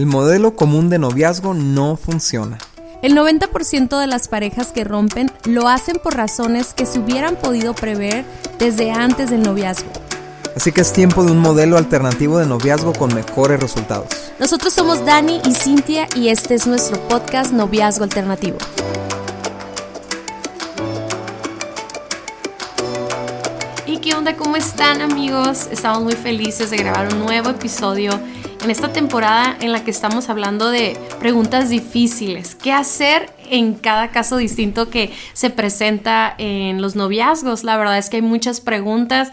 El modelo común de noviazgo no funciona. El 90% de las parejas que rompen lo hacen por razones que se hubieran podido prever desde antes del noviazgo. Así que es tiempo de un modelo alternativo de noviazgo con mejores resultados. Nosotros somos Dani y Cintia y este es nuestro podcast Noviazgo Alternativo. ¿Y qué onda? ¿Cómo están amigos? Estamos muy felices de grabar un nuevo episodio en esta temporada en la que estamos hablando de preguntas difíciles. ¿Qué hacer en cada caso distinto que se presenta en los noviazgos? La verdad es que hay muchas preguntas.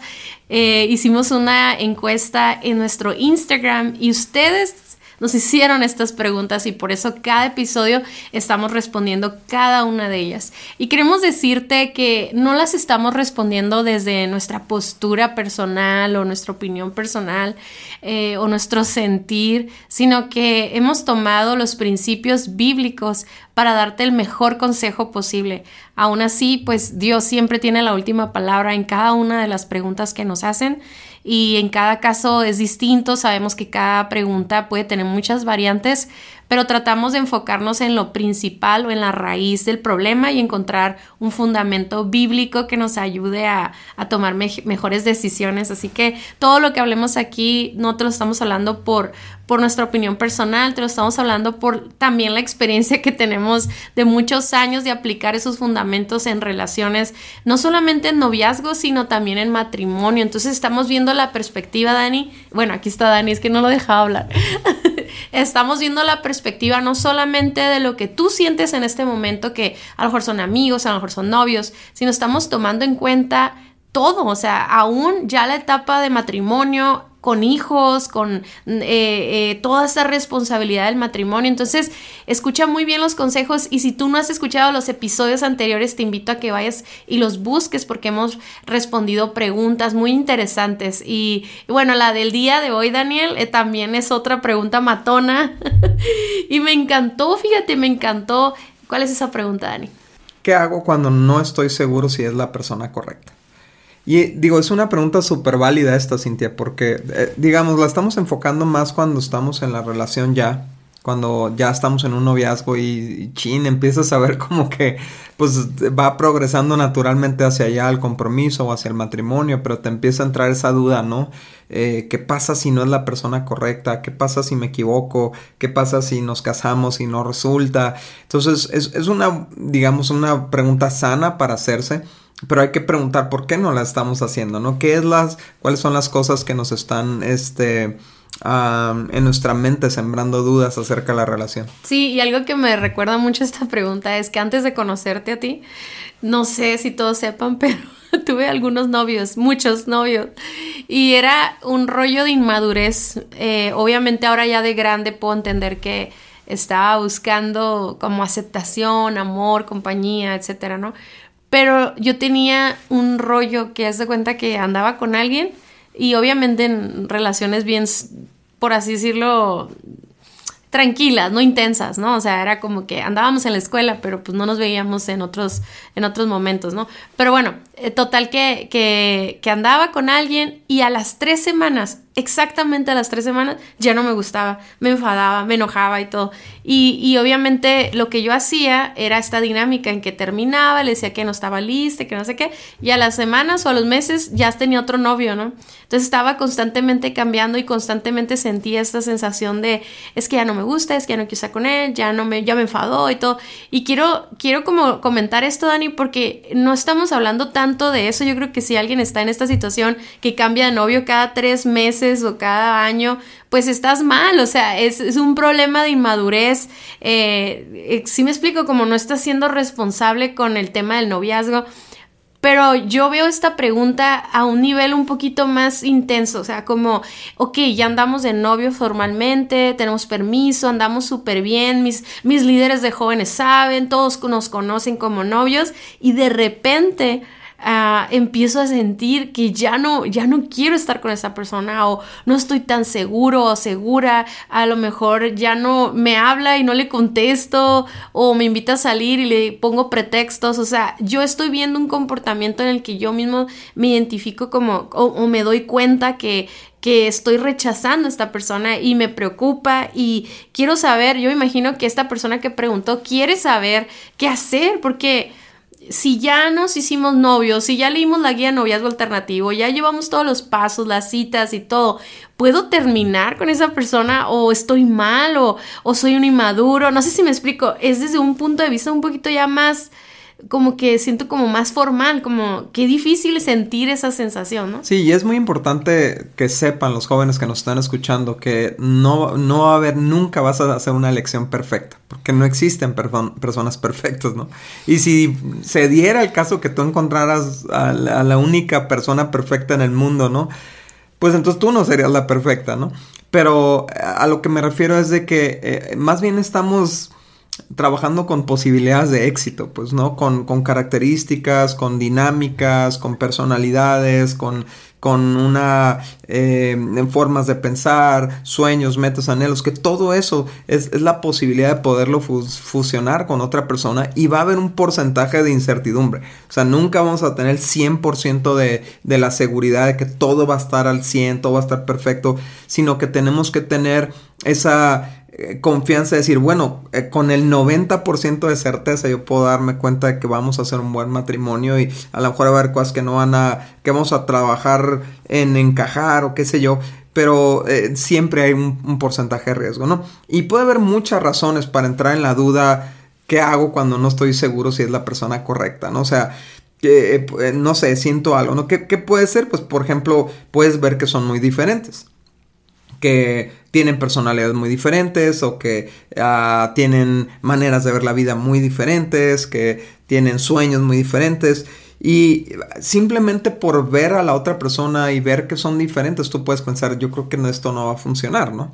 Eh, hicimos una encuesta en nuestro Instagram y ustedes nos hicieron estas preguntas y por eso cada episodio estamos respondiendo cada una de ellas. Y queremos decirte que no las estamos respondiendo desde nuestra postura personal o nuestra opinión personal eh, o nuestro sentir, sino que hemos tomado los principios bíblicos para darte el mejor consejo posible. Aún así, pues Dios siempre tiene la última palabra en cada una de las preguntas que nos hacen y en cada caso es distinto. Sabemos que cada pregunta puede tener muchas variantes, pero tratamos de enfocarnos en lo principal o en la raíz del problema y encontrar un fundamento bíblico que nos ayude a, tomar mejores decisiones. Así que todo lo que hablemos aquí no te lo estamos hablando por, por nuestra opinión personal, te lo estamos hablando por también la experiencia que tenemos de muchos años de aplicar esos fundamentos en relaciones, no solamente en noviazgo, sino también en matrimonio. Entonces estamos viendo la perspectiva, Dani. Bueno, aquí está Dani, es que no lo dejaba hablar. estamos viendo la perspectiva no solamente de lo que tú sientes en este momento, que a lo mejor son amigos, a lo mejor son novios, sino estamos tomando en cuenta todo, o sea, aún ya la etapa de matrimonio, con hijos, con eh, eh, toda esa responsabilidad del matrimonio. Entonces, escucha muy bien los consejos y si tú no has escuchado los episodios anteriores, te invito a que vayas y los busques porque hemos respondido preguntas muy interesantes. Y bueno, la del día de hoy, Daniel, eh, también es otra pregunta matona y me encantó, fíjate, me encantó. ¿Cuál es esa pregunta, Dani? ¿Qué hago cuando no estoy seguro si es la persona correcta? Y digo, es una pregunta súper válida esta, Cintia, porque, eh, digamos, la estamos enfocando más cuando estamos en la relación ya, cuando ya estamos en un noviazgo y, chin, empiezas a ver como que, pues, va progresando naturalmente hacia allá el compromiso o hacia el matrimonio, pero te empieza a entrar esa duda, ¿no? Eh, ¿Qué pasa si no es la persona correcta? ¿Qué pasa si me equivoco? ¿Qué pasa si nos casamos y no resulta? Entonces, es, es una, digamos, una pregunta sana para hacerse pero hay que preguntar por qué no la estamos haciendo, ¿no? ¿Qué es las, cuáles son las cosas que nos están, este, en nuestra mente sembrando dudas acerca de la relación? Sí, y algo que me recuerda mucho esta pregunta es que antes de conocerte a ti, no sé si todos sepan, pero tuve algunos novios, muchos novios, y era un rollo de inmadurez. Eh, obviamente ahora ya de grande puedo entender que estaba buscando como aceptación, amor, compañía, etcétera, ¿no? Pero yo tenía un rollo que hace cuenta que andaba con alguien y obviamente en relaciones bien, por así decirlo, tranquilas, no intensas, ¿no? O sea, era como que andábamos en la escuela, pero pues no nos veíamos en otros, en otros momentos, ¿no? Pero bueno, eh, total que, que, que andaba con alguien y a las tres semanas exactamente a las tres semanas ya no me gustaba, me enfadaba, me enojaba y todo. Y, obviamente lo que yo hacía era esta dinámica en que terminaba, le decía que no estaba lista, que no sé qué, y a las semanas o a los meses ya tenía otro novio, ¿no? Entonces estaba constantemente cambiando y constantemente sentía esta sensación de es que ya no me gusta, es que ya no quiero estar con él, ya no me, ya me enfadó y todo. Y quiero, quiero como comentar esto, Dani, porque no estamos hablando tanto de eso. Yo creo que si alguien está en esta situación que cambia de novio cada tres meses, o cada año, pues estás mal, o sea, es, un problema de inmadurez. Eh, eh, si me explico, como no estás siendo responsable con el tema del noviazgo. Pero yo veo esta pregunta a un nivel un poquito más intenso, o sea, como, ok, ya andamos de novio formalmente, tenemos permiso, andamos súper bien, mis, mis líderes de jóvenes saben, todos nos conocen como novios y de repente ah, empiezo a sentir que ya no, ya no quiero estar con esa persona o no estoy tan seguro o segura, a lo mejor ya no me habla y no le contesto o me invita a salir y le pongo pretextos, o sea, yo estoy viendo un comportamiento en el que yo mismo me identifico como o, me doy cuenta que que estoy rechazando a esta persona y me preocupa y quiero saber, yo imagino que esta persona que preguntó quiere saber qué hacer porque si ya nos hicimos novios, si ya leímos la guía noviazgo alternativo, ya llevamos todos los pasos, las citas y todo, ¿puedo terminar con esa persona o estoy mal o, o soy un inmaduro? No sé si me explico, es desde un punto de vista un poquito ya más como que siento como más formal, como qué difícil sentir esa sensación, ¿no? Sí, y es muy importante que sepan los jóvenes que nos están escuchando que no, no va a haber, nunca vas a hacer una elección perfecta, porque no existen personas perfectas, ¿no? Y si se diera el caso que tú encontraras a la, única persona perfecta en el mundo, ¿no? Pues entonces tú no serías la perfecta, ¿no? Pero a lo que me refiero es de que eh, más bien estamos trabajando con posibilidades de éxito, pues, ¿no? Con, características, con dinámicas, con personalidades, con, con una eh, formas de pensar, sueños, metas, anhelos, que todo eso es, es la posibilidad de poderlo fusionar con otra persona y va a haber un porcentaje de incertidumbre. O sea, nunca vamos a tener el 100% de, de la seguridad de que todo va a estar al 100, todo va a estar perfecto, sino que tenemos que tener esa eh, confianza de decir, bueno, eh, con el 90% de certeza yo puedo darme cuenta de que vamos a hacer un buen matrimonio y a lo mejor va a haber cosas que no van a, que vamos a trabajar en encajar o qué sé yo, pero eh, siempre hay un, porcentaje de riesgo, ¿no? Y puede haber muchas razones para entrar en la duda, ¿qué hago cuando no estoy seguro si es la persona correcta, ¿no? O sea, no sé, siento algo, ¿no? ¿Qué, ¿Qué puede ser? Pues, por ejemplo, puedes ver que son muy diferentes que tienen personalidades muy diferentes o que ah, tienen maneras de ver la vida muy diferentes, que tienen sueños muy diferentes. Y simplemente por ver a la otra persona y ver que son diferentes, tú puedes pensar, yo creo que esto no va a funcionar, ¿no?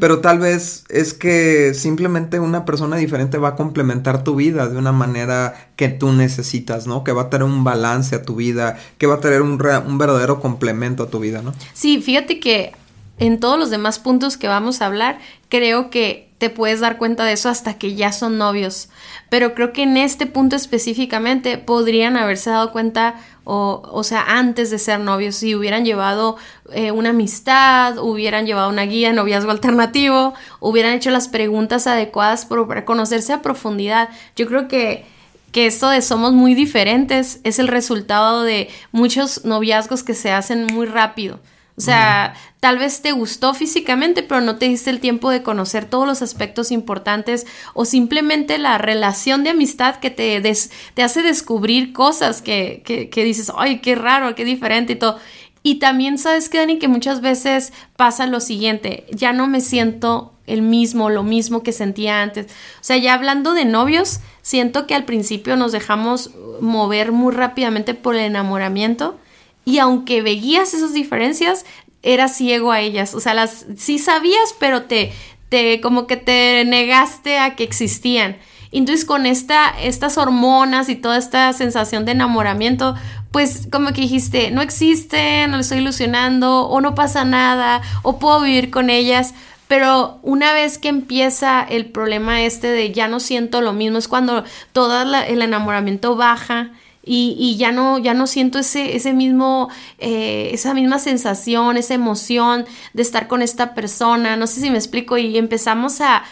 Pero tal vez es que simplemente una persona diferente va a complementar tu vida de una manera que tú necesitas, ¿no? Que va a tener un balance a tu vida, que va a tener un, un verdadero complemento a tu vida, ¿no? Sí, fíjate que en todos los demás puntos que vamos a hablar, creo que te puedes dar cuenta de eso hasta que ya son novios. Pero creo que en este punto específicamente podrían haberse dado cuenta, o, o sea, antes de ser novios, si hubieran llevado eh, una amistad, hubieran llevado una guía de noviazgo alternativo, hubieran hecho las preguntas adecuadas para conocerse a profundidad. Yo creo que que esto de somos muy diferentes es el resultado de muchos noviazgos que se hacen muy rápido. O sea, tal vez te gustó físicamente, pero no te diste el tiempo de conocer todos los aspectos importantes o simplemente la relación de amistad que te, te hace descubrir cosas que, que, que, dices, ay, qué raro, qué diferente y todo. Y también sabes que, Dani, que muchas veces pasa lo siguiente, ya no me siento el mismo, lo mismo que sentía antes. O sea, ya hablando de novios, siento que al principio nos dejamos mover muy rápidamente por el enamoramiento y aunque veías esas diferencias, eras ciego a ellas. O sea, las sí sabías, pero te, te como que te negaste a que existían. Entonces con esta, estas hormonas y toda esta sensación de enamoramiento, pues como que dijiste, no existen, no le estoy ilusionando, o no pasa nada, o puedo vivir con ellas. Pero una vez que empieza el problema este de ya no siento lo mismo, es cuando todo el enamoramiento baja y, ya no, ya no siento ese, ese mismo, eh, esa misma sensación, esa emoción de estar con esta persona, no sé si me explico, y empezamos a,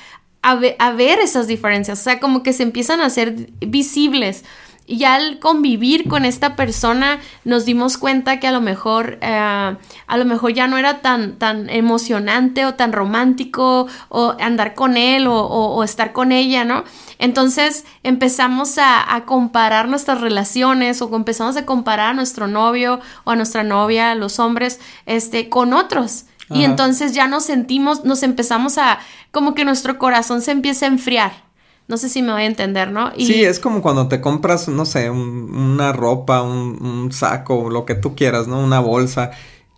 a, ver esas diferencias, o sea, como que se empiezan a hacer visibles. Y al convivir con esta persona nos dimos cuenta que a lo mejor, eh, a lo mejor ya no era tan, tan emocionante o tan romántico o andar con él o estar con ella, ¿no? Entonces empezamos a, comparar nuestras relaciones o empezamos a comparar a nuestro novio o a nuestra novia, los hombres, este, con otros. Y entonces ya nos sentimos, nos empezamos a, como que nuestro corazón se empieza a enfriar. No sé si me voy a entender, ¿no? Sí, es como cuando te compras, no sé, una ropa, un, un saco, lo que tú quieras, ¿no? Una bolsa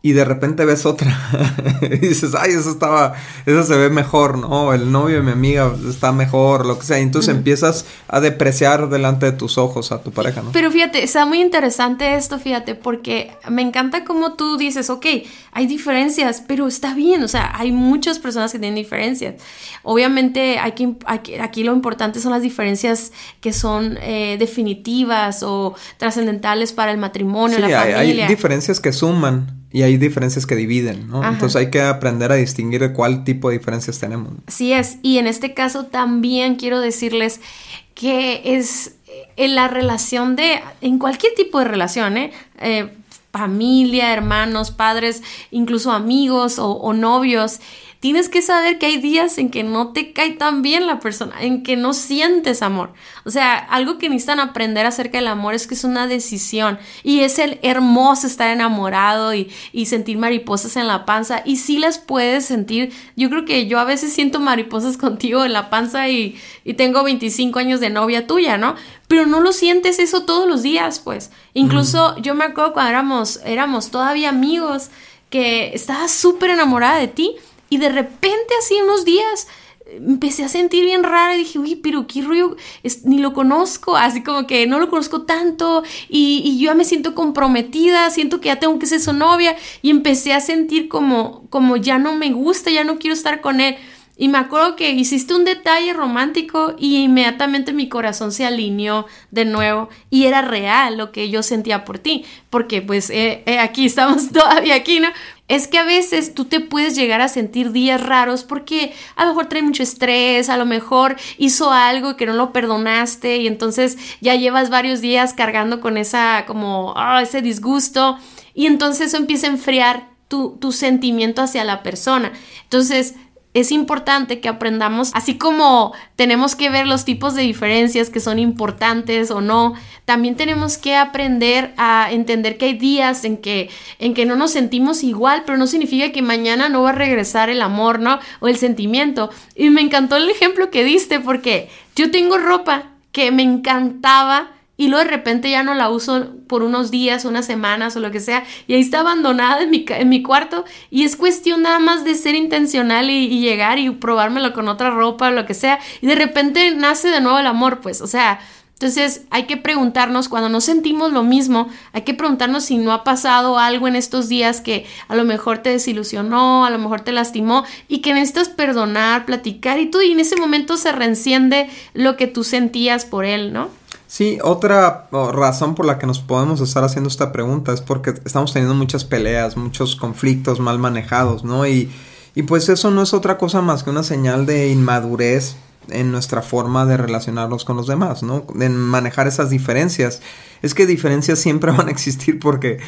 y de repente ves otra y dices, ay, eso estaba, eso se ve mejor, ¿no? El novio de mi amiga está mejor, lo que sea. Y entonces empiezas a depreciar delante de tus ojos a tu pareja, ¿no? Pero fíjate, está muy interesante esto, fíjate, porque me encanta como tú dices, ok, hay diferencias, pero está bien, o sea, hay muchas personas que tienen diferencias. Obviamente hay que, aquí, lo importante son las diferencias que son eh, definitivas o trascendentales para el matrimonio, la familia. Hay, hay diferencias que suman y hay diferencias que dividen, ¿no? Entonces hay que aprender a distinguir cuál tipo de diferencias tenemos. Así es, y en este caso también quiero decirles que es en la relación de, en cualquier tipo de relación, ¿eh? eh familia, hermanos, padres, incluso amigos o, o novios, Tienes que saber que hay días en que no te cae tan bien la persona, en que no sientes amor. O sea, algo que necesitan aprender acerca del amor es que es una decisión y es el hermoso estar enamorado y, sentir mariposas en la panza y sí las puedes sentir. Yo creo que yo a veces siento mariposas contigo en la panza y, y tengo 25 años de novia tuya, ¿no? Pero no lo sientes eso todos los días, pues. Incluso yo me acuerdo cuando éramos, éramos todavía amigos que estaba súper enamorada de ti y de repente, así unos días, empecé a sentir bien rara y dije, uy, pero qué rollo, ni lo conozco, así como que no lo conozco tanto y, y, yo ya me siento comprometida, siento que ya tengo que ser su novia y empecé a sentir como, como ya no me gusta, ya no quiero estar con él. Y me acuerdo que hiciste un detalle romántico y inmediatamente mi corazón se alineó de nuevo y era real lo que yo sentía por ti, porque pues eh, eh, aquí estamos todavía aquí, ¿no? Es que a veces tú te puedes llegar a sentir días raros porque a lo mejor trae mucho estrés, a lo mejor hizo algo que no lo perdonaste y entonces ya llevas varios días cargando con esa como ah, ese disgusto y entonces eso empieza a enfriar tu, tu sentimiento hacia la persona. Entonces, es importante que aprendamos, así como tenemos que ver los tipos de diferencias que son importantes o no, también tenemos que aprender a entender que hay días en que, en que no nos sentimos igual, pero no significa que mañana no va a regresar el amor, ¿no? O el sentimiento. Y me encantó el ejemplo que diste porque yo tengo ropa que me encantaba y luego de repente ya no la uso por unos días, unas semanas o lo que sea, y ahí está abandonada en mi, en mi cuarto, y es cuestión nada más de ser intencional y, llegar y probármelo con otra ropa o lo que sea, y de repente nace de nuevo el amor, pues, o sea, entonces hay que preguntarnos, cuando no sentimos lo mismo, hay que preguntarnos si no ha pasado algo en estos días que a lo mejor te desilusionó, a lo mejor te lastimó y que necesitas perdonar, platicar y tú y en ese momento se reenciende lo que tú sentías por él, ¿no? Sí, otra razón por la que nos podemos estar haciendo esta pregunta es porque estamos teniendo muchas peleas, muchos conflictos mal manejados, ¿no? Y, y pues eso no es otra cosa más que una señal de inmadurez en nuestra forma de relacionarnos con los demás, ¿no? En manejar esas diferencias. Es que diferencias siempre van a existir porque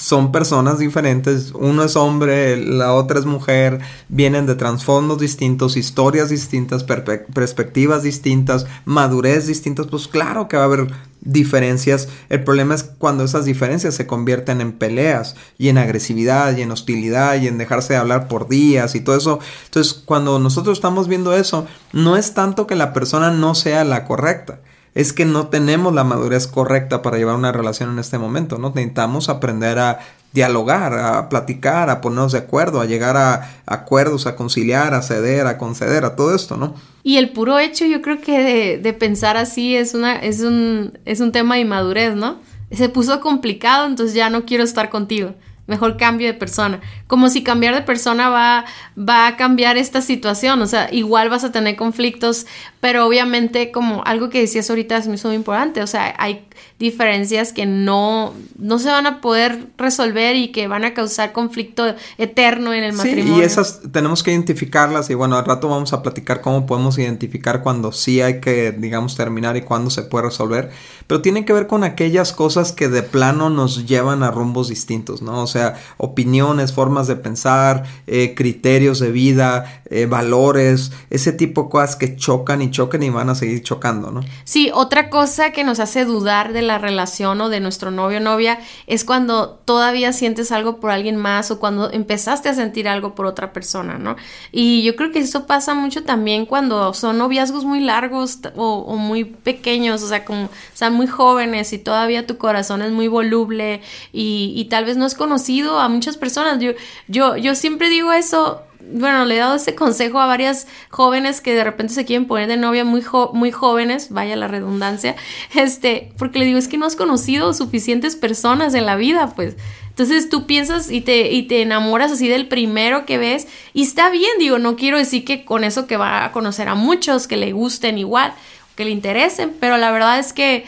son personas diferentes. Uno es hombre, la otra es mujer, vienen de trasfondos distintos, historias distintas, perspectivas distintas, madurez distintas. Pues claro que va a haber diferencias. El problema es cuando esas diferencias se convierten en peleas y en agresividad y en hostilidad y en dejarse de hablar por días y todo eso. Entonces, cuando nosotros estamos viendo eso, no es tanto que la persona no sea la correcta. Es que no tenemos la madurez correcta para llevar una relación en este momento, ¿no? Necesitamos aprender a dialogar, a platicar, a ponernos de acuerdo, a llegar a acuerdos, a conciliar, a ceder, a conceder, a todo esto, ¿no? Y el puro hecho, yo creo que de, pensar así es, una, es, un, es un tema de inmadurez, ¿no? Se puso complicado, entonces ya no quiero estar contigo. Mejor cambio de persona. Como si cambiar de persona va, va a cambiar esta situación. O sea, igual vas a tener conflictos, pero obviamente como algo que decías ahorita es muy importante. O sea, hay diferencias que no, no se van a poder resolver y que van a causar conflicto eterno en el matrimonio. Sí, y esas tenemos que identificarlas y bueno, al rato vamos a platicar cómo podemos identificar cuando sí hay que, digamos, terminar y cuándo se puede resolver, pero tiene que ver con aquellas cosas que de plano nos llevan a rumbos distintos, ¿no? O sea, opiniones, formas de pensar, eh, criterios de vida, eh, valores, ese tipo de cosas que chocan y choquen y van a seguir chocando, ¿no? Sí, otra cosa que nos hace dudar de la relación o de nuestro novio o novia es cuando todavía sientes algo por alguien más o cuando empezaste a sentir algo por otra persona, ¿no? Y yo creo que eso pasa mucho también cuando son noviazgos muy largos o, muy pequeños, o sea, como, o sea, muy jóvenes y todavía tu corazón es muy voluble y, y tal vez no es conocido a muchas personas. Yo, yo, yo siempre digo eso bueno, le he dado ese consejo a varias jóvenes que de repente se quieren poner de novia muy, muy jóvenes, vaya la redundancia, este, porque le digo, es que no has conocido suficientes personas en la vida, pues. Entonces tú piensas y te, y te enamoras así del primero que ves y está bien, digo, no quiero decir que con eso que va a conocer a muchos, que le gusten igual, que le interesen, pero la verdad es que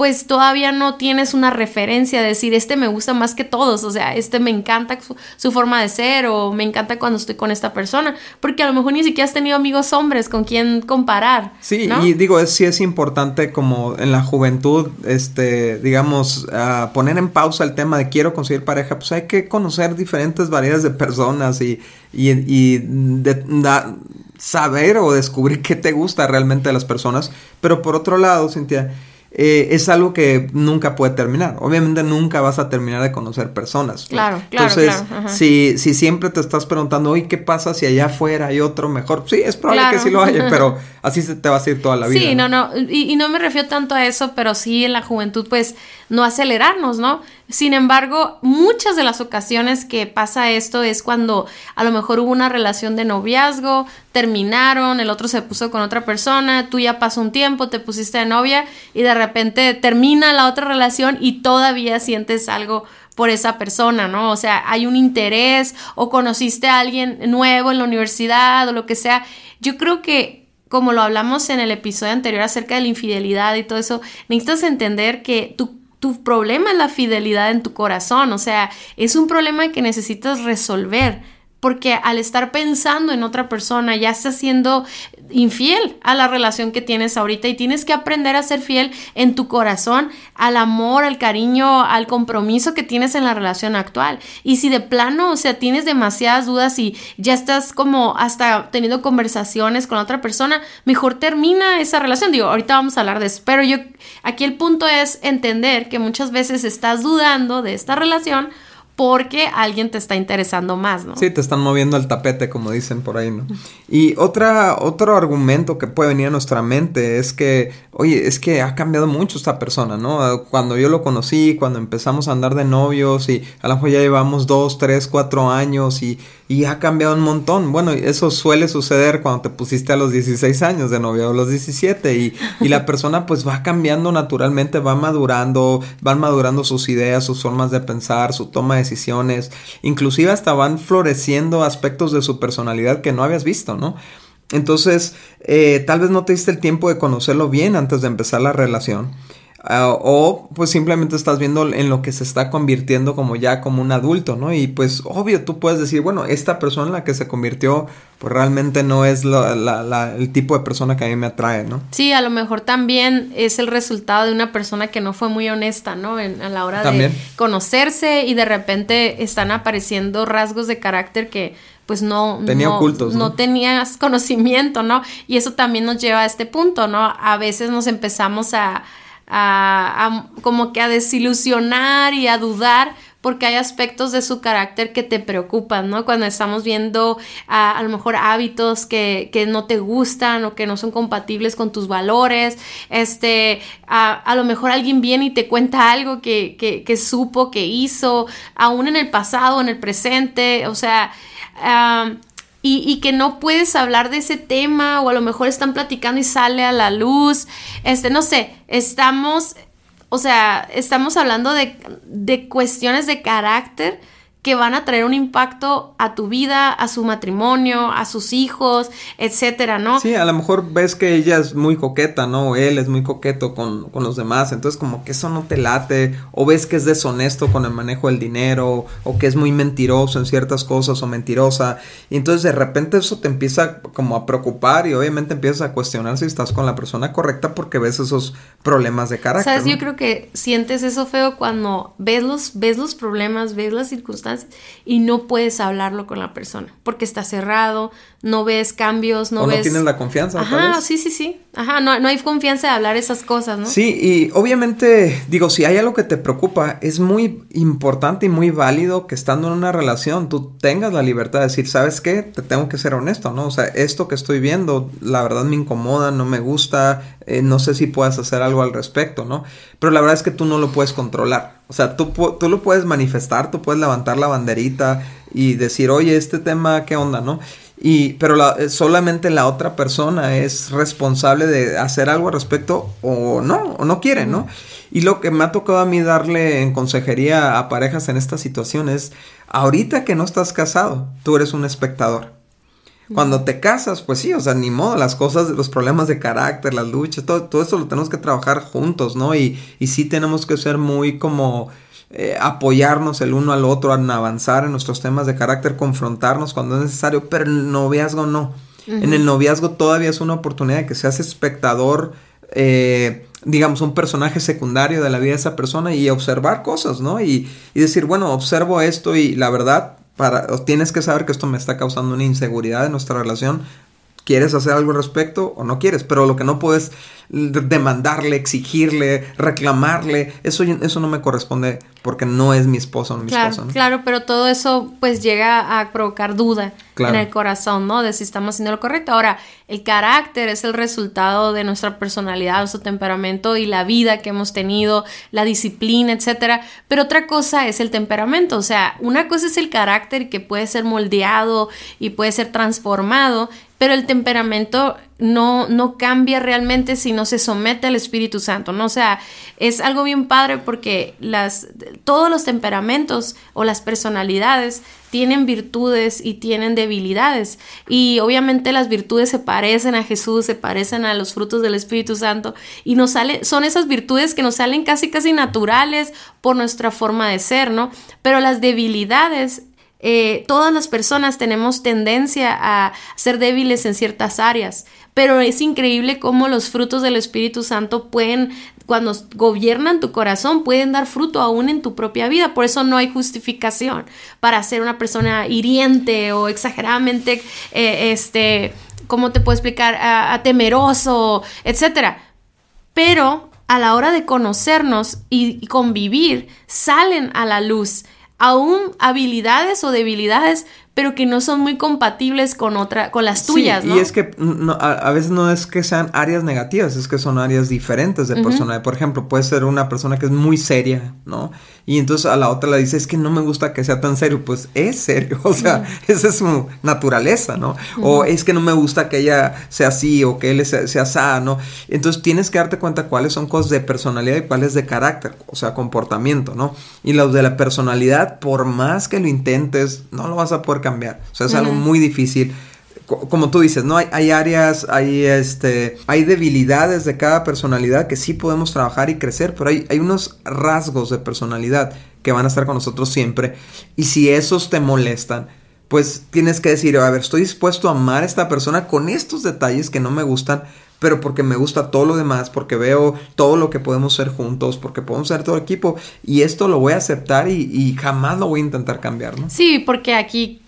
pues todavía no tienes una referencia de decir, este me gusta más que todos, o sea, este me encanta su, forma de ser o me encanta cuando estoy con esta persona, porque a lo mejor ni siquiera has tenido amigos hombres con quien comparar. Sí, y digo, es, sí es importante como en la juventud, este, digamos, poner en pausa el tema de quiero conseguir pareja, pues hay que conocer diferentes variedades de personas y, y, saber o descubrir qué te gusta realmente de las personas, pero por otro lado, Cintia, eh, es algo que nunca puede terminar. Obviamente nunca vas a terminar de conocer personas. Claro, claro. Entonces, si, si siempre te estás preguntando, oye, ¿qué pasa si allá afuera hay otro mejor? Sí, es probable que sí lo haya, pero así se te va a ir toda la vida. Sí, no, no, y, y no me refiero tanto a eso, pero sí en la juventud, pues, no acelerarnos, ¿no? Sin embargo, muchas de las ocasiones que pasa esto es cuando a lo mejor hubo una relación de noviazgo, terminaron, el otro se puso con otra persona, tú ya pasó un tiempo, te pusiste de novia y de repente termina la otra relación y todavía sientes algo por esa persona, ¿no? O sea, hay un interés o conociste a alguien nuevo en la universidad o lo que sea. Yo creo que como lo hablamos en el episodio anterior acerca de la infidelidad y todo eso, necesitas entender que tú tu problema es la fidelidad en tu corazón, o sea, es un problema que necesitas resolver porque al estar pensando en otra persona ya estás siendo infiel a la relación que tienes ahorita y tienes que aprender a ser fiel en tu corazón al amor, al cariño, al compromiso que tienes en la relación actual. Y si de plano, o sea, tienes demasiadas dudas y ya estás como hasta teniendo conversaciones con otra persona, mejor termina esa relación. Digo, ahorita vamos a hablar de eso, pero yo aquí el punto es entender que muchas veces estás dudando de esta relación porque alguien te está interesando más, ¿no? Sí, te están moviendo el tapete, como dicen por ahí, ¿no? Y otra, otro argumento que puede venir a nuestra mente es que, oye, es que ha cambiado mucho esta persona, ¿no? Cuando yo lo conocí, cuando empezamos a andar de novios y a lo mejor ya llevamos dos, tres, cuatro años y y ha cambiado un montón. Bueno, eso suele suceder cuando te pusiste a los 16 años de novio o los 17 y, y, la persona pues va cambiando naturalmente, va madurando, van madurando sus ideas, sus formas de pensar, su toma de decisiones, inclusive hasta van floreciendo aspectos de su personalidad que no habías visto, ¿no? Entonces, eh, tal vez no te diste el tiempo de conocerlo bien antes de empezar la relación. Ah, o pues simplemente estás viendo en lo que se está convirtiendo como ya como un adulto, ¿no? Y pues obvio tú puedes decir, bueno, esta persona en la que se convirtió pues realmente no es el tipo de persona que a mí me atrae, ¿no? Sí, a lo mejor también es el resultado de una persona que no fue muy honesta, ¿no? En, a la hora de conocerse y de repente están apareciendo rasgos de carácter que pues no, Tenía no, ocultos, ¿no? tenías conocimiento, ¿no? Y eso también nos lleva a este punto, ¿no? A veces nos empezamos a a, como que a desilusionar y a dudar porque hay aspectos de su carácter que te preocupan, ¿no? Cuando estamos viendo a, a lo mejor hábitos que, que, no te gustan o que no son compatibles con tus valores, este, a, a lo mejor alguien viene y te cuenta algo que, que, que, supo, que hizo, aún en el pasado, en el presente, o sea, y, que no puedes hablar de ese tema o a lo mejor están platicando y sale a la luz, este, no sé, estamos, o sea, estamos hablando de, de cuestiones de carácter que van a traer un impacto a tu vida, a su matrimonio, a sus hijos, etcétera, ¿no? Sí, a lo mejor ves que ella es muy coqueta, ¿no? O él es muy coqueto con, con, los demás, entonces como que eso no te late, o ves que es deshonesto con el manejo del dinero, o que es muy mentiroso en ciertas cosas, o mentirosa, y entonces de repente eso te empieza como a preocupar y obviamente empiezas a cuestionar si estás con la persona correcta porque ves esos problemas de carácter. Sabes, yo creo que sientes eso feo cuando ves los, ves los problemas, ves las circunstancias, circunstancias y no puedes hablarlo con la persona porque está cerrado, no ves cambios, no o ves... no tienes la confianza. Ajá, sí, sí, sí. Ajá, no, no hay confianza de hablar esas cosas, ¿no? Sí, y obviamente, digo, si hay algo que te preocupa, es muy importante y muy válido que estando en una relación tú tengas la libertad de decir, ¿sabes qué? Te tengo que ser honesto, ¿no? O sea, esto que estoy viendo, la verdad me incomoda, no me gusta, eh, no sé si puedas hacer algo al respecto, ¿no? Pero la verdad es que tú no lo puedes controlar. O sea, tú, tú lo puedes manifestar, tú puedes levantar la banderita y decir, oye, este tema, ¿qué onda, no? Y, pero la, eh, solamente la otra persona es responsable de hacer algo al respecto o no, o no quiere, ¿no? Y lo que me ha tocado a mí darle en consejería a parejas en esta situación es, ahorita que no estás casado, tú eres un espectador. Cuando te casas, pues sí, o sea, ni modo, las cosas, los problemas de carácter, las luchas, todo, todo eso lo tenemos que trabajar juntos, ¿no? Y, y sí tenemos que ser muy como eh, apoyarnos el uno al otro, en avanzar en nuestros temas de carácter, confrontarnos cuando es necesario, pero en el noviazgo no. En el noviazgo todavía es una oportunidad de que seas espectador, eh, digamos, un personaje secundario de la vida de esa persona y observar cosas, ¿no? Y, y decir, bueno, observo esto y la verdad, para, tienes que saber que esto me está causando una inseguridad en nuestra relación. ¿Quieres hacer algo al respecto o no quieres? Pero lo que no puedes demandarle, exigirle, reclamarle, eso, eso no me corresponde porque no es mi esposo o mi claro, esposa. ¿no? Claro, pero todo eso pues llega a provocar duda en el corazón, ¿no? De si estamos haciendo lo correcto. Ahora, el carácter es el resultado de nuestra personalidad, nuestro temperamento y la vida que hemos tenido, la disciplina, etcétera. Pero otra cosa es el temperamento, o sea, una cosa es el carácter que puede ser moldeado y puede ser transformado, pero el temperamento no, no cambia realmente si no se somete al Espíritu Santo, ¿no? O sea, es algo bien padre porque las, todos los temperamentos o las personalidades tienen virtudes y tienen debilidades. Y obviamente las virtudes se parecen a Jesús, se parecen a los frutos del Espíritu Santo y son esas virtudes que nos salen casi casi naturales por nuestra forma de ser, ¿no? Pero las debilidades eh, todas las personas tenemos tendencia a ser débiles en ciertas áreas, pero es increíble cómo los frutos del Espíritu Santo pueden, cuando gobiernan tu corazón, pueden dar fruto aún en tu propia vida. Por eso no hay justificación para ser una persona hiriente o exageradamente, eh, este, ¿cómo te puedo explicar? A, temeroso, etcétera. Pero a la hora de conocernos y convivir, salen a la luz aún habilidades o debilidades pero que no son muy compatibles con otra, con las tuyas, Y es que a, veces no es que sean áreas negativas, es que son áreas diferentes de personalidad. Por ejemplo, puede ser una persona que es muy seria, ¿no? Y entonces a la otra le dice, es que no me gusta que sea tan serio. Pues es serio, o sea, esa es su naturaleza, ¿no? O es que no me gusta que ella sea así o que él sea, sea sano. Entonces tienes que darte cuenta cuáles son cosas de personalidad y cuáles de carácter, o sea, comportamiento, ¿no? Y los de la personalidad, por más que lo intentes, no lo vas a poder cambiar. O sea, es algo muy difícil. Como tú dices, ¿no? Hay, hay, áreas, hay este. Hay debilidades de cada personalidad que sí podemos trabajar y crecer, pero hay, hay unos rasgos de personalidad que van a estar con nosotros siempre. Y si esos te molestan, pues tienes que decir, a ver, estoy dispuesto a amar a esta persona con estos detalles que no me gustan, pero porque me gusta todo lo demás, porque veo todo lo que podemos ser juntos, porque podemos ser todo equipo, y esto lo voy a aceptar y, y jamás lo voy a intentar cambiar, ¿no? Sí, porque aquí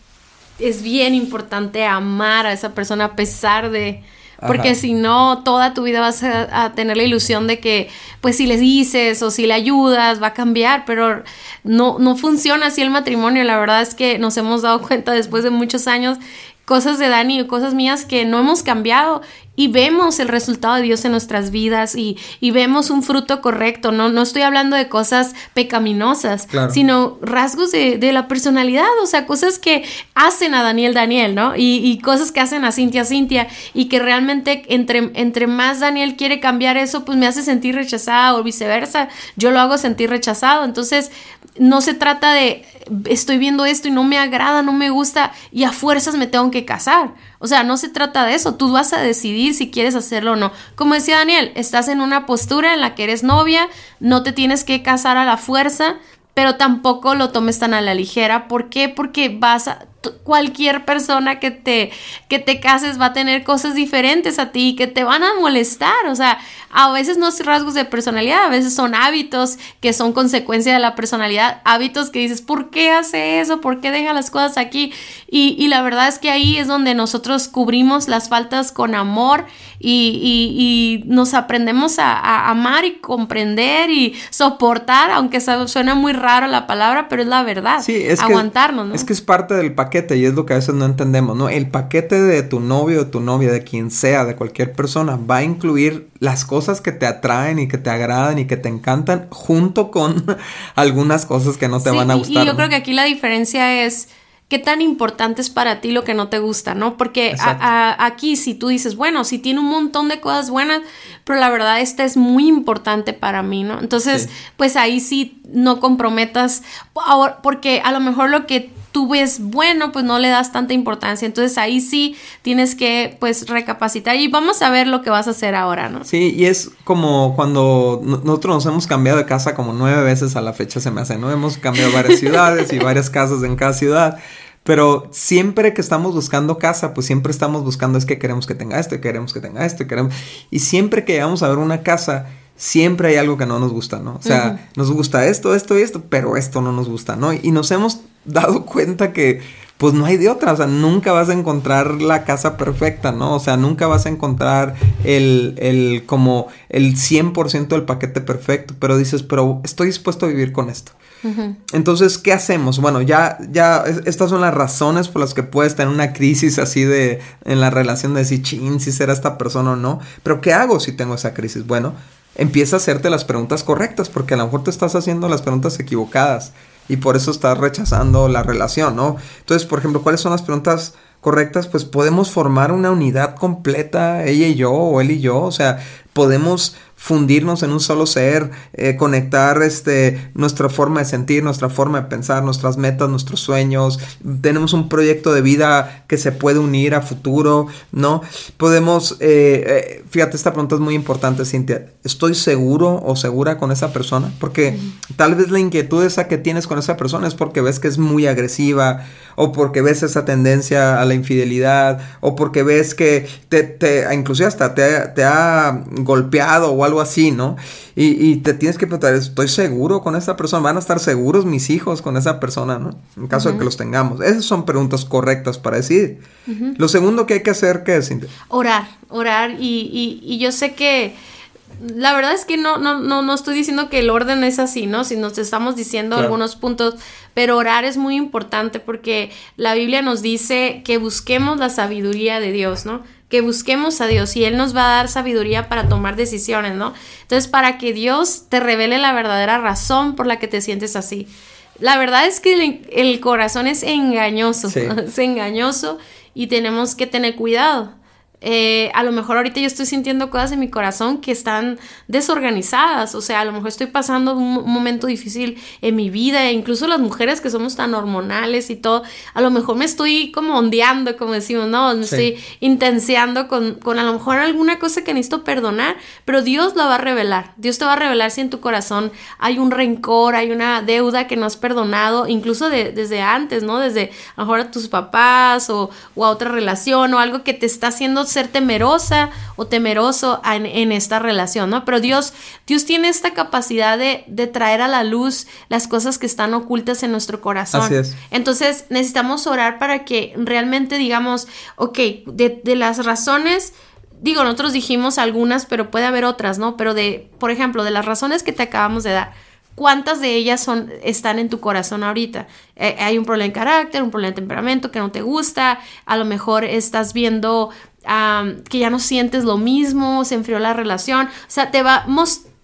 es bien importante amar a esa persona a pesar de... Porque si no, toda tu vida vas a, tener la ilusión de que, pues si le dices o si le ayudas, va a cambiar, pero no, no funciona así el matrimonio. La verdad es que nos hemos dado cuenta después de muchos años cosas de Dani y cosas mías que no hemos cambiado y vemos el resultado de Dios en nuestras vidas y, vemos un fruto correcto. No, no estoy hablando de cosas pecaminosas, sino rasgos de, la personalidad, o sea, cosas que hacen a Daniel Daniel, ¿no? Y, cosas que hacen a Cintia Cintia y que realmente entre, entre más Daniel quiere cambiar eso, pues me hace sentir rechazada o viceversa. Yo lo hago sentir rechazado. Entonces, no se trata de estoy viendo esto y no me agrada, no me gusta y a fuerzas me tengo que casar. O sea, no se trata de eso, tú vas a decidir si quieres hacerlo o no. Como decía Daniel, estás en una postura en la que eres novia, no te tienes que casar a la fuerza, pero tampoco lo tomes tan a la ligera. ¿Por qué? Porque vas a, cualquier persona que te, que te cases va a tener cosas diferentes a ti que te van a molestar. O sea, a veces no son rasgos de personalidad, a veces son hábitos que son consecuencia de la personalidad, hábitos que dices, ¿por qué hace eso? ¿Por qué deja las cosas aquí? Y, y la verdad es que ahí es donde nosotros cubrimos las faltas con amor y, nos aprendemos a, amar y comprender y soportar, aunque suena muy raro la palabra, pero es la verdad. Sí, es aguantarnos, ¿no? Es que es parte del paquete y es lo que a veces no entendemos, ¿no? El paquete de tu novio, de tu novia, de quien sea, de cualquier persona, va a incluir las cosas que te atraen y que te agradan y que te encantan junto con algunas cosas que no te van a gustar. Y yo creo que aquí la diferencia es qué tan importante es para ti lo que no te gusta, ¿no? Porque aquí si tú dices, bueno, si tiene un montón de cosas buenas, pero la verdad esta es muy importante para mí, ¿no? Entonces, pues ahí sí no comprometas, porque a lo mejor lo que tú ves bueno, pues no le das tanta importancia. Entonces ahí sí tienes que pues recapacitar y vamos a ver lo que vas a hacer ahora, ¿no? Sí, y es como cuando nosotros nos hemos cambiado de casa como nueve veces a la fecha se me hace, ¿no? Hemos cambiado varias ciudades y varias casas en cada ciudad. Pero siempre que estamos buscando casa, pues siempre estamos buscando es que queremos que tenga esto, queremos que tenga esto, queremos... Y siempre que llegamos a ver una casa, siempre hay algo que no nos gusta, ¿no? O sea, nos gusta esto, esto y esto, pero esto no nos gusta, ¿no? Y nos hemos dado cuenta que pues no hay de otra, o sea, nunca vas a encontrar la casa perfecta, ¿no? O sea, nunca vas a encontrar el, el como el 100% del paquete perfecto, pero dices, pero estoy dispuesto a vivir con esto. Entonces, ¿qué hacemos? Bueno, ya, ya, estas son las razones por las que puedes tener una crisis así de, en la relación de decir, chin, si será esta persona o no. Pero, ¿qué hago si tengo esa crisis? Bueno, empieza a hacerte las preguntas correctas, porque a lo mejor te estás haciendo las preguntas equivocadas y por eso estás rechazando la relación, ¿no? Entonces, por ejemplo, ¿cuáles son las preguntas correctas? Pues podemos formar una unidad completa, ella y yo, o él y yo, o sea, podemos fundirnos en un solo ser, eh, conectar este, nuestra forma de sentir, nuestra forma de pensar, nuestras metas, nuestros sueños. Tenemos un proyecto de vida que se puede unir a futuro, ¿no? Podemos, eh, eh, fíjate, esta pregunta es muy importante, Cintia. ¿Estoy seguro o segura con esa persona? Porque tal vez la inquietud esa que tienes con esa persona es porque ves que es muy agresiva, o porque ves esa tendencia a la infidelidad, o porque ves que te, te inclusive hasta te, te ha golpeado o algo así, ¿no? Y, te tienes que preguntar, ¿estoy seguro con esta persona? ¿Van a estar seguros mis hijos con esa persona, ¿no? En caso de que los tengamos. Esas son preguntas correctas para decir. Lo segundo que hay que hacer, ¿qué es? Orar, orar. Y, yo sé que la verdad es que no, no, no, no estoy diciendo que el orden es así, ¿no? Si nos estamos diciendo algunos puntos, pero orar es muy importante porque la Biblia nos dice que busquemos la sabiduría de Dios, ¿no? que busquemos a Dios y Él nos va a dar sabiduría para tomar decisiones, ¿no? Entonces, para que Dios te revele la verdadera razón por la que te sientes así. La verdad es que el, corazón es engañoso, es engañoso y tenemos que tener cuidado. Eh, a lo mejor ahorita yo estoy sintiendo cosas en mi corazón que están desorganizadas, o sea, a lo mejor estoy pasando un, momento difícil en mi vida, e incluso las mujeres que somos tan hormonales y todo, a lo mejor me estoy como ondeando, como decimos, no, me estoy intenseando con, con a lo mejor alguna cosa que necesito perdonar, pero Dios lo va a revelar, Dios te va a revelar si en tu corazón hay un rencor, hay una deuda que no has perdonado, incluso desde antes, ¿no? Desde a lo mejor a tus papás o, o a otra relación o algo que te está haciendo ser temerosa o temeroso en, esta relación, ¿no? Pero Dios, Dios tiene esta capacidad de, traer a la luz las cosas que están ocultas en nuestro corazón. Así es. Entonces necesitamos orar para que realmente digamos, ok, de, de las razones digo, nosotros dijimos algunas, pero puede haber otras, ¿no? Pero de, por ejemplo, de las razones que te acabamos de dar, ¿cuántas de ellas son, están en tu corazón ahorita? Eh, hay un problema de carácter, un problema de temperamento que no te gusta, a lo mejor estás viendo que ya no sientes lo mismo, se enfrió la relación, o sea, te va,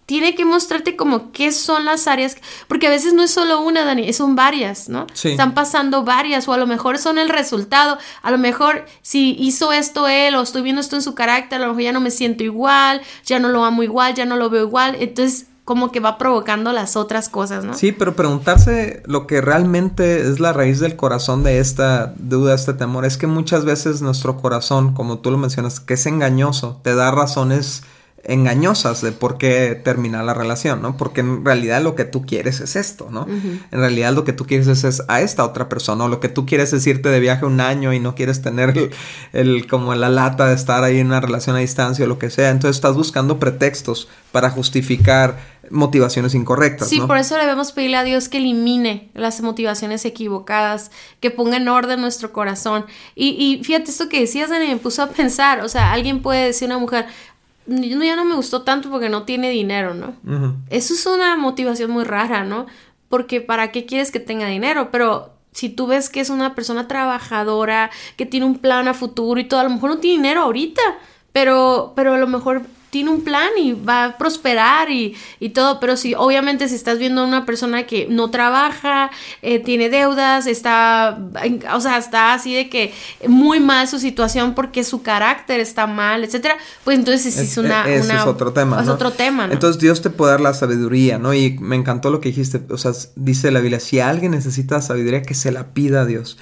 tiene que mostrarte como qué son las áreas, porque a veces no es solo una, Dani, son varias, ¿no? Están pasando varias, o a lo mejor son el resultado, a lo mejor si hizo esto él, o estoy viendo esto en su carácter, a lo mejor ya no me siento igual, ya no lo amo igual, ya no lo veo igual, entonces como que va provocando las otras cosas, ¿no? Sí, pero preguntarse lo que realmente es la raíz del corazón de esta duda, este temor, es que muchas veces nuestro corazón, como tú lo mencionas, que es engañoso, te da razones engañosas de por qué terminar la relación, ¿no? Porque en realidad lo que tú quieres es esto, ¿no? En realidad lo que tú quieres es, a esta otra persona, o lo que tú quieres es irte de viaje un año y no quieres tener el, como la lata de estar ahí en una relación a distancia o lo que sea. Entonces estás buscando pretextos para justificar motivaciones incorrectas. Sí, por eso debemos pedirle a Dios que elimine las motivaciones equivocadas, que ponga en orden nuestro corazón. Y, y fíjate, esto que decías, Dani, me puso a pensar, o sea, alguien puede decir a una mujer, ya no me gustó tanto porque no tiene dinero, ¿no? Eso es una motivación muy rara, ¿no? Porque ¿para qué quieres que tenga dinero? Pero si tú ves que es una persona trabajadora, que tiene un plan a futuro y todo, a lo mejor no tiene dinero ahorita, pero, pero a lo mejor tiene un plan y va a prosperar y, todo, pero si obviamente si estás viendo a una persona que no trabaja, eh, tiene deudas, está, o sea, está así de que muy mal su situación porque su carácter está mal, etcétera, pues entonces es, es una... Ese es otro tema. Es otro tema, ¿no? Entonces Dios te puede dar la sabiduría, ¿no? Y me encantó lo que dijiste, o sea, dice la Biblia, si alguien necesita sabiduría, que se la pida a Dios.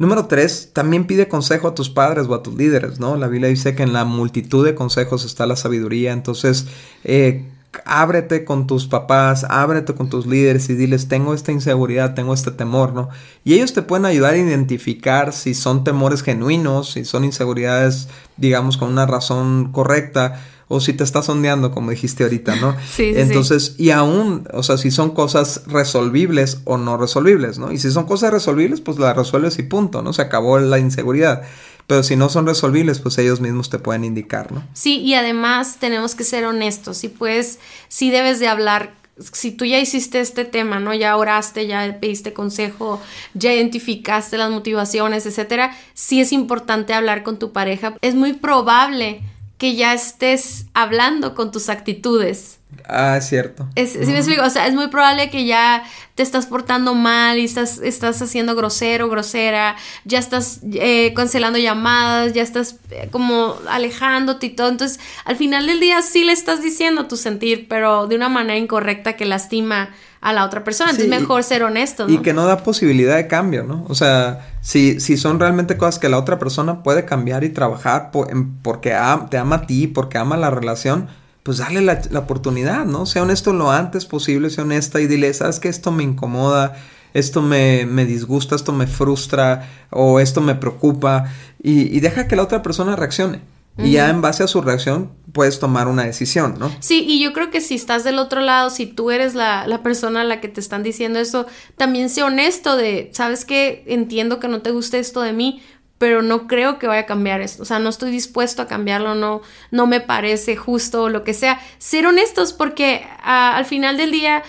Número tres, también pide consejo a tus padres o a tus líderes, ¿no? La Biblia dice que en la multitud de consejos está la sabiduría, entonces eh, ábrete con tus papás, ábrete con tus líderes y diles, tengo esta inseguridad, tengo este temor, ¿no? Y ellos te pueden ayudar a identificar si son temores genuinos, si son inseguridades, digamos, con una razón correcta o si te estás sondeando, como dijiste ahorita, ¿no? Sí, sí Entonces, y aún, o sea, si son cosas resolvibles o no resolvibles, ¿no? Y si son cosas resolvibles, pues las resuelves y punto, ¿no? Se acabó la inseguridad. Pero si no son resolvibles, pues ellos mismos te pueden indicar, ¿no? Sí, y además tenemos que ser honestos. Si puedes, si debes de hablar si tú ya hiciste este tema, ¿no? Ya oraste, ya pediste consejo, ya identificaste las motivaciones, etcétera, sí es importante hablar con tu pareja. Es muy probable que ya estés hablando con tus actitudes. Ah, es cierto. Es, ¿Sí me explico? O sea, es muy probable que ya te estás portando mal y estás, estás haciendo grosero, grosera, ya estás eh, cancelando llamadas, ya estás eh, como alejándote y todo. Entonces, al final del día sí le estás diciendo tu sentir, pero de una manera incorrecta que lastima a la otra persona. Entonces, mejor ser honesto, ¿no? Y que no da posibilidad de cambio, ¿no? O sea, si, si son realmente cosas que la otra persona puede cambiar y trabajar porque te ama a ti, porque ama la relación, pues dale la, oportunidad, ¿no? Sea honesto lo antes posible, sea honesta y dile, sabes que esto me incomoda, esto me, me, disgusta, esto me frustra o esto me preocupa y, y deja que la otra persona reaccione. Y ya en base a su reacción puedes tomar una decisión, ¿no? Sí, y yo creo que si estás del otro lado, si tú eres la, la persona a la que te están diciendo eso, también sé honesto de, ¿sabes qué? Entiendo que no te guste esto de mí, pero no creo que vaya a cambiar esto. O sea, no estoy dispuesto a cambiarlo, no, no me parece justo o lo que sea. Ser honestos porque al final del día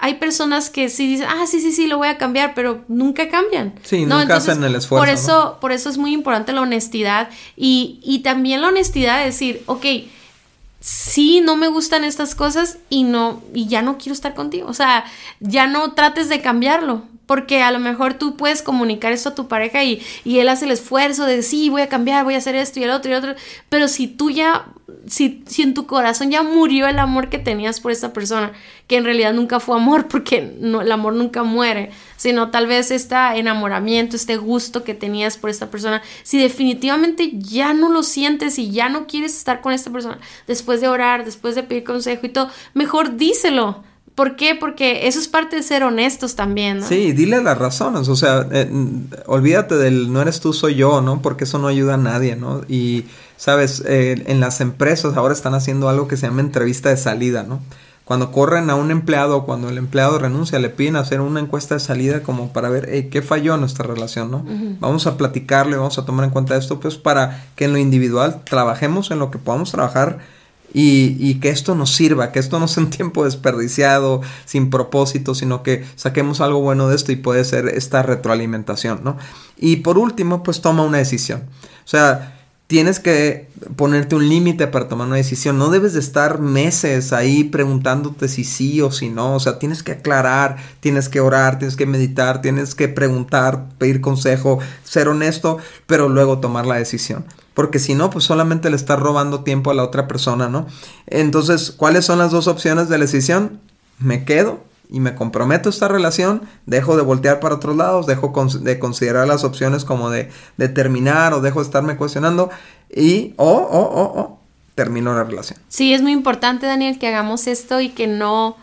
hay personas que sí dicen, ah, sí, sí, sí, lo voy a cambiar, pero nunca cambian. Sí, nunca hacen el esfuerzo. Por eso, por eso es muy importante la honestidad y, y también la honestidad de decir, ok, sí, no me gustan estas cosas y no, y ya no quiero estar contigo. O sea, ya no trates de cambiarlo. Porque a lo mejor tú puedes comunicar esto a tu pareja y, y él hace el esfuerzo de sí, voy a cambiar, voy a hacer esto y el otro y el otro. Pero si tú ya si, si en tu corazón ya murió el amor que tenías por esta persona, que en realidad nunca fue amor, porque el amor nunca muere, sino tal vez este enamoramiento, este gusto que tenías por esta persona, si definitivamente ya no lo sientes y ya no quieres estar con esta persona, después de orar, después de pedir consejo y todo, mejor díselo. ¿Por qué? Porque eso es parte de ser honestos también, ¿no? Sí, dile las razones, o sea, eh, olvídate del no eres tú, soy yo, ¿no? Porque eso no ayuda a nadie, ¿no? Y Sabes, eh, en las empresas ahora están haciendo algo que se llama entrevista de salida, ¿no? Cuando corren a un empleado, cuando el empleado renuncia, le piden hacer una encuesta de salida como para ver qué falló en nuestra relación, ¿no? Vamos a platicarle, vamos a tomar en cuenta esto, pues para que en lo individual trabajemos en lo que podamos trabajar y, que esto nos sirva, que esto no sea un tiempo desperdiciado, sin propósito, sino que saquemos algo bueno de esto y puede ser esta retroalimentación, ¿no? Y por último, pues toma una decisión. O sea, tienes que ponerte un límite para tomar una decisión. No debes de estar meses ahí preguntándote si sí o si no. O sea, tienes que aclarar, tienes que orar, tienes que meditar, tienes que preguntar, pedir consejo, ser honesto, pero luego tomar la decisión. Porque si no, pues solamente le estás robando tiempo a la otra persona, ¿no? Entonces, ¿cuáles son las dos opciones de decisión? Me quedo y me comprometo a esta relación, dejo de voltear para otros lados, dejo de considerar las opciones como de, de, terminar o dejo de estarme cuestionando y o, o, o, o terminó la relación. Sí, es muy importante, Daniel, que hagamos esto y que no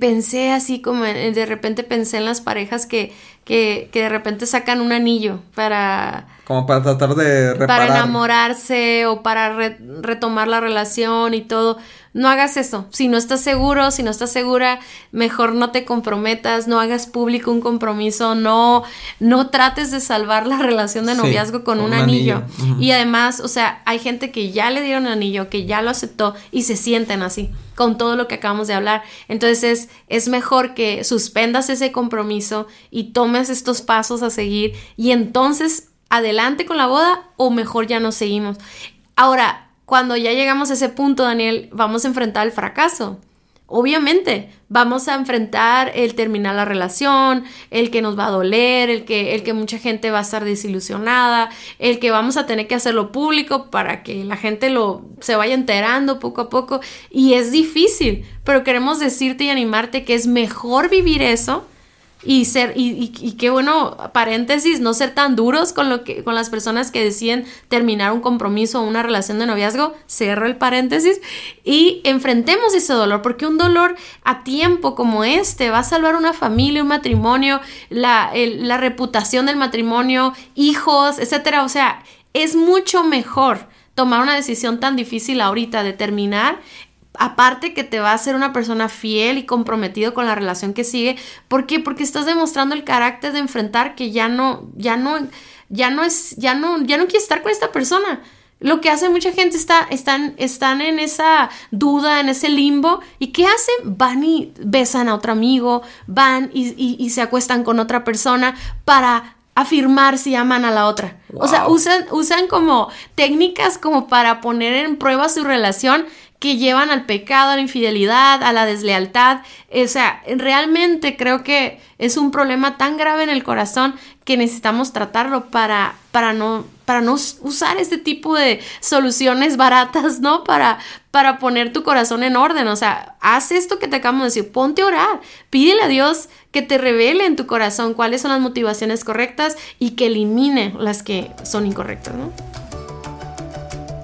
pensé así como de repente pensé en las parejas que, que, que, de repente sacan un anillo para... Como para tratar de reparar. Para enamorarse o para retomar la relación y todo. No hagas eso. Si no estás seguro, si no estás segura, mejor no te comprometas, no hagas público un compromiso, no, no trates de salvar la relación de noviazgo con, un, anillo. Y además, o sea, hay gente que ya le dieron anillo, que ya lo aceptó y se sienten así con todo lo que acabamos de hablar. Entonces es mejor que suspendas ese compromiso y tomes estos pasos a seguir y entonces adelante con la boda o mejor ya no seguimos. Ahora, cuando ya llegamos a ese punto, Daniel, vamos a enfrentar el fracaso. Obviamente, vamos a enfrentar el terminar la relación, el que nos va a doler, el que, el que mucha gente va a estar desilusionada, el que vamos a tener que hacerlo público para que la gente lo se vaya enterando poco a poco. Y es difícil, pero queremos decirte y animarte que es mejor vivir eso y ser y, y, qué bueno paréntesis no ser tan duros con lo que con las personas que deciden terminar un compromiso o una relación de noviazgo. Cierro el paréntesis. Y enfrentemos ese dolor porque un dolor a tiempo como este va a salvar una familia un matrimonio la, la reputación del matrimonio hijos etcétera. O sea es mucho mejor tomar una decisión tan difícil ahorita de terminar aparte que te va a hacer una persona fiel y comprometido con la relación que sigue. ¿Por qué? Porque estás demostrando el carácter de enfrentar que ya no, ya no, ya no es, ya no, ya no quieres estar con esta persona. Lo que hace mucha gente está, están, están en esa duda, en ese limbo. ¿Y qué hacen? Van y besan a otro amigo, van y, y, se acuestan con otra persona para afirmar si aman a la otra. O sea, usan, usan como técnicas como para poner en prueba su relación que llevan al pecado, a la infidelidad, a la deslealtad. O sea, realmente creo que es un problema tan grave en el corazón que necesitamos tratarlo para, para, no, para no usar este tipo de soluciones baratas, ¿no? Para, para poner tu corazón en orden. O sea, haz esto que te acabamos de decir, ponte a orar, pídele a Dios que te revele en tu corazón cuáles son las motivaciones correctas y que elimine las que son incorrectas, ¿no?